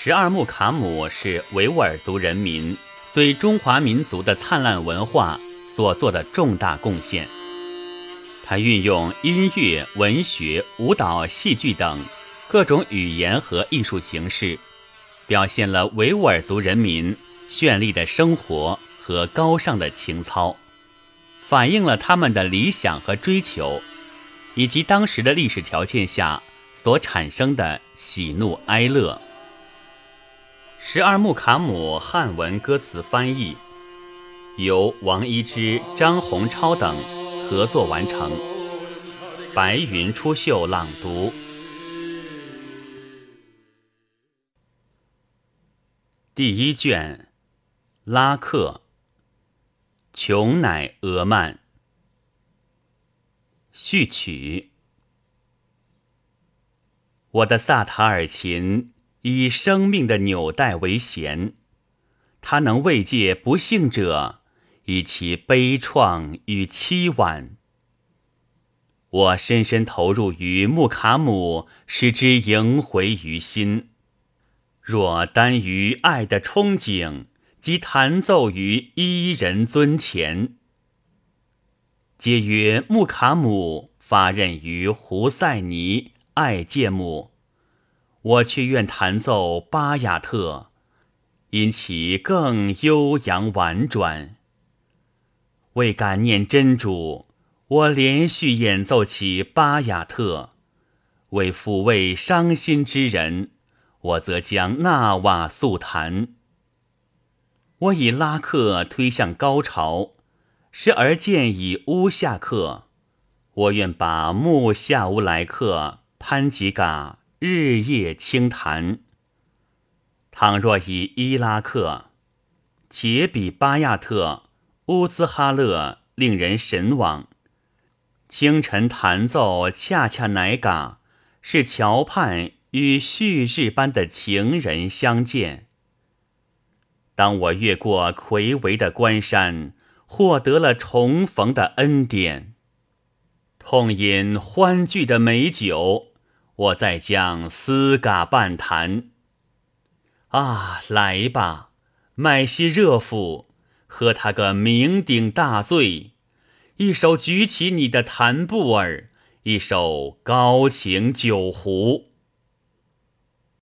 十二木卡姆是维吾尔族人民对中华民族的灿烂文化所做的重大贡献。他运用音乐、文学、舞蹈、戏剧等各种语言和艺术形式，表现了维吾尔族人民绚丽的生活和高尚的情操，反映了他们的理想和追求，以及当时的历史条件下所产生的喜怒哀乐。十二木卡姆汉文歌词翻译由王一之、张洪超等合作完成。白云出岫朗读第一卷拉克琼乃俄曼序曲。我的萨塔尔琴。以生命的纽带为弦，它能慰藉不幸者，以其悲怆与凄婉。我深深投入于穆卡姆，使之萦回于心。若单于爱的憧憬，即弹奏于伊人尊前。皆曰穆卡姆发轫于胡塞尼爱芥姆。我却愿弹奏巴雅特，因其更悠扬婉转。为感念真主，我连续演奏起巴雅特；为抚慰伤心之人，我则将纳瓦速弹。我以拉克推向高潮，时而见以乌夏克。我愿把穆夏乌莱克潘吉嘎。日夜轻弹。倘若以伊拉克，杰比巴亚特、乌兹哈勒令人神往。清晨弹奏恰恰乃嘎，是桥畔与旭日般的情人相见。当我越过魁伟的关山，获得了重逢的恩典，痛饮欢聚的美酒。我再将丝嘎半弹。啊，来吧，麦西热夫，喝他个酩酊大醉。一手举起你的弹布儿，一手高擎酒壶。